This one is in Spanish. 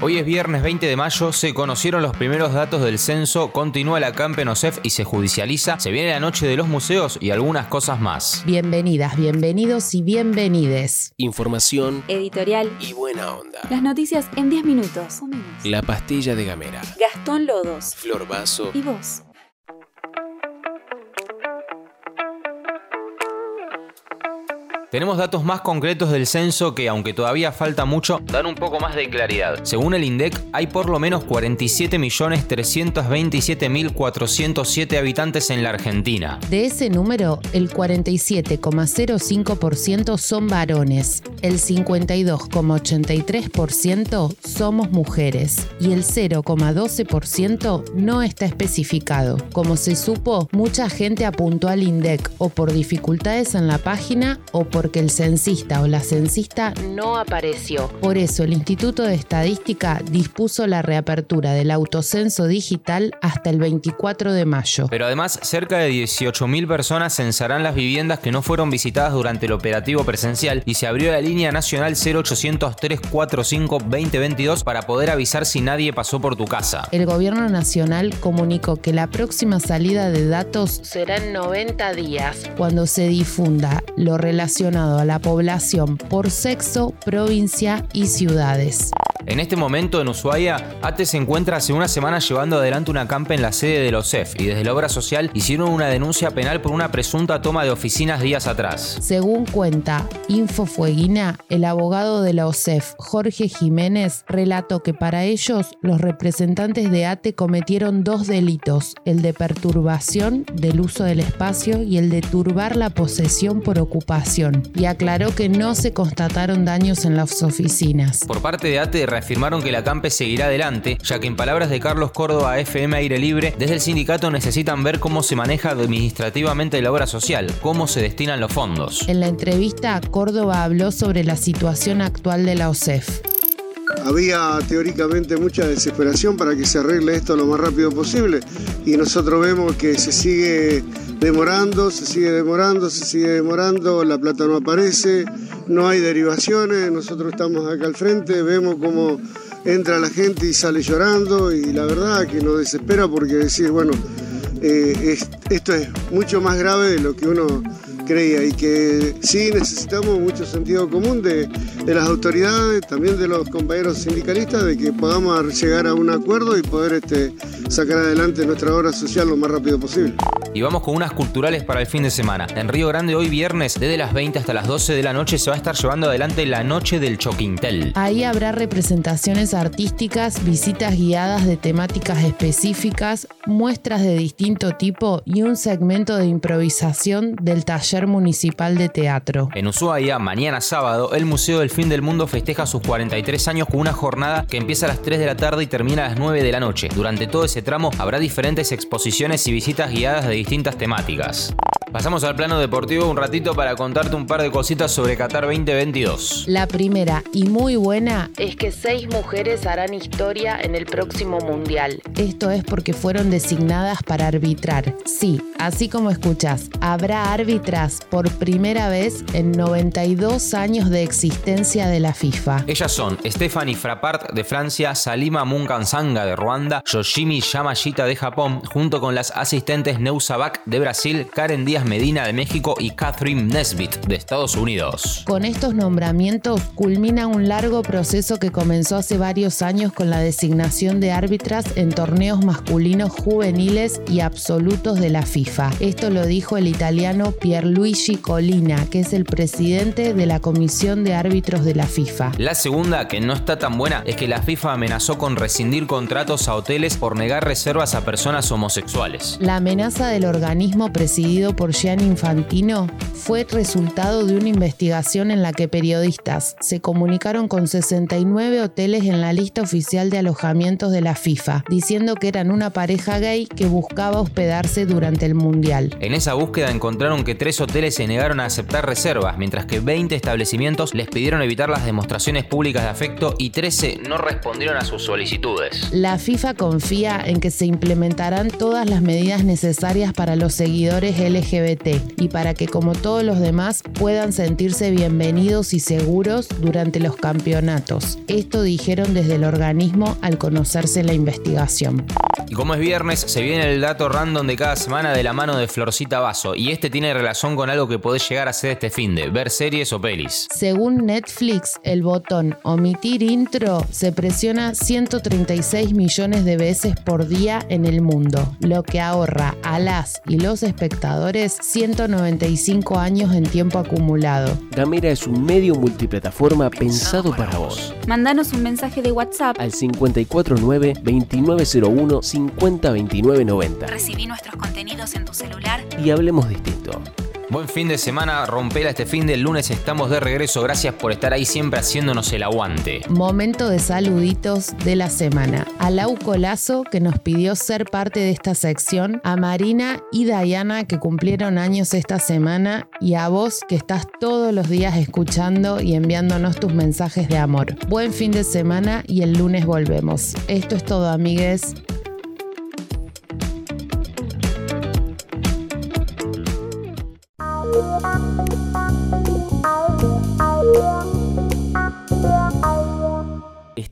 Hoy es viernes 20 de mayo, se conocieron los primeros datos del censo, continúa la CAMP en OSEF y se judicializa, se viene la noche de los museos y algunas cosas más. Bienvenidas, bienvenidos y bienvenides. Información Editorial. y buena onda. Las noticias en 10 minutos. La pastilla de Gamera. Gastón Lodos. Flor Vaso. ¿Y vos? Tenemos datos más concretos del censo que, aunque todavía falta mucho, dan un poco más de claridad. Según el INDEC, hay por lo menos 47.327.407 habitantes en la Argentina. De ese número, el 47,05% son varones, el 52,83% somos mujeres y el 0,12% no está especificado. Como se supo, mucha gente apuntó al INDEC o por dificultades en la página o porque el censista o la censista no apareció. Por eso el Instituto de Estadística dispuso la reapertura del autocenso digital hasta el 24 de mayo. Pero además, cerca de 18.000 personas censarán las viviendas que no fueron visitadas durante el operativo presencial y se abrió la línea nacional 0800 345 2022 para poder avisar si nadie pasó por tu casa. El gobierno nacional comunicó que la próxima salida de datos será en 90 días, cuando se difunda lo relacionado a la población por sexo, provincia y ciudades. En este momento en Ushuaia, ATE se encuentra hace una semana llevando adelante una campa en la sede de los CEF y desde la obra social hicieron una denuncia penal por una presunta toma de oficinas días atrás. Según cuenta Infofueguina, el abogado de la OSEF, Jorge Jiménez, relató que para ellos los representantes de ATE cometieron dos delitos, el de perturbación del uso del espacio y el de turbar la posesión por ocupación, y aclaró que no se constataron daños en las oficinas. Por parte de ATE reafirmaron que la CAMPE seguirá adelante, ya que en palabras de Carlos Córdoba FM Aire Libre, desde el sindicato necesitan ver cómo se maneja administrativamente la obra social, cómo se destinan los fondos. En la entrevista, Córdoba habló sobre la situación actual de la OSEF. Había teóricamente mucha desesperación para que se arregle esto lo más rápido posible y nosotros vemos que se sigue demorando, se sigue demorando, se sigue demorando, la plata no aparece, no hay derivaciones, nosotros estamos acá al frente, vemos cómo entra la gente y sale llorando y la verdad que nos desespera porque decir, bueno, eh, es- esto es mucho más grave de lo que uno creía y que sí necesitamos mucho sentido común de, de las autoridades, también de los compañeros sindicalistas, de que podamos llegar a un acuerdo y poder este, sacar adelante nuestra obra social lo más rápido posible. Y vamos con unas culturales para el fin de semana. En Río Grande hoy viernes, desde las 20 hasta las 12 de la noche, se va a estar llevando adelante la Noche del Choquintel. Ahí habrá representaciones artísticas, visitas guiadas de temáticas específicas, muestras de distinto tipo y un segmento de improvisación del taller municipal de teatro. En Ushuaia, mañana sábado, el Museo del Fin del Mundo festeja sus 43 años con una jornada que empieza a las 3 de la tarde y termina a las 9 de la noche. Durante todo ese tramo habrá diferentes exposiciones y visitas guiadas de distintas temáticas. Pasamos al plano deportivo un ratito para contarte un par de cositas sobre Qatar 2022. La primera y muy buena es que seis mujeres harán historia en el próximo mundial. Esto es porque fueron designadas para arbitrar. Sí, así como escuchas, habrá árbitras por primera vez en 92 años de existencia de la FIFA. Ellas son Stephanie Frappart de Francia, Salima Munkansanga de Ruanda, Yoshimi Yamashita de Japón, junto con las asistentes Neusabak de Brasil, Karen Díaz Medina de México y Catherine Nesbitt de Estados Unidos. Con estos nombramientos culmina un largo proceso que comenzó hace varios años con la designación de árbitras en torneos masculinos juveniles y absolutos de la FIFA. Esto lo dijo el italiano Pierluigi Colina, que es el presidente de la Comisión de Árbitros de la FIFA. La segunda, que no está tan buena, es que la FIFA amenazó con rescindir contratos a hoteles por negar reservas a personas homosexuales. La amenaza del organismo presidido por Gianni Infantino fue resultado de una investigación en la que periodistas se comunicaron con 69 hoteles en la lista oficial de alojamientos de la FIFA, diciendo que eran una pareja gay que buscaba hospedarse durante el Mundial. En esa búsqueda encontraron que tres hoteles se negaron a aceptar reservas, mientras que 20 establecimientos les pidieron evitar las demostraciones públicas de afecto y 13 no respondieron a sus solicitudes. La FIFA confía en que se implementarán todas las medidas necesarias para los seguidores LGBT y para que como todos los demás puedan sentirse bienvenidos y seguros durante los campeonatos. Esto dijeron desde el organismo al conocerse la investigación. Y como es viernes, se viene el dato random de cada semana de la mano de Florcita Vaso. Y este tiene relación con algo que podés llegar a hacer este fin de ver series o pelis. Según Netflix, el botón omitir intro se presiona 136 millones de veces por día en el mundo, lo que ahorra a las y los espectadores 195 años en tiempo acumulado. Gamera es un medio multiplataforma pensado para vos. Mandanos un mensaje de WhatsApp. Al 549-2901-502990. Recibí nuestros contenidos en tu celular. Y hablemos distinto. Buen fin de semana, rompela este fin del lunes, estamos de regreso, gracias por estar ahí siempre haciéndonos el aguante. Momento de saluditos de la semana. A Lau Colazo, que nos pidió ser parte de esta sección, a Marina y Dayana, que cumplieron años esta semana, y a vos, que estás todos los días escuchando y enviándonos tus mensajes de amor. Buen fin de semana y el lunes volvemos. Esto es todo, amigues.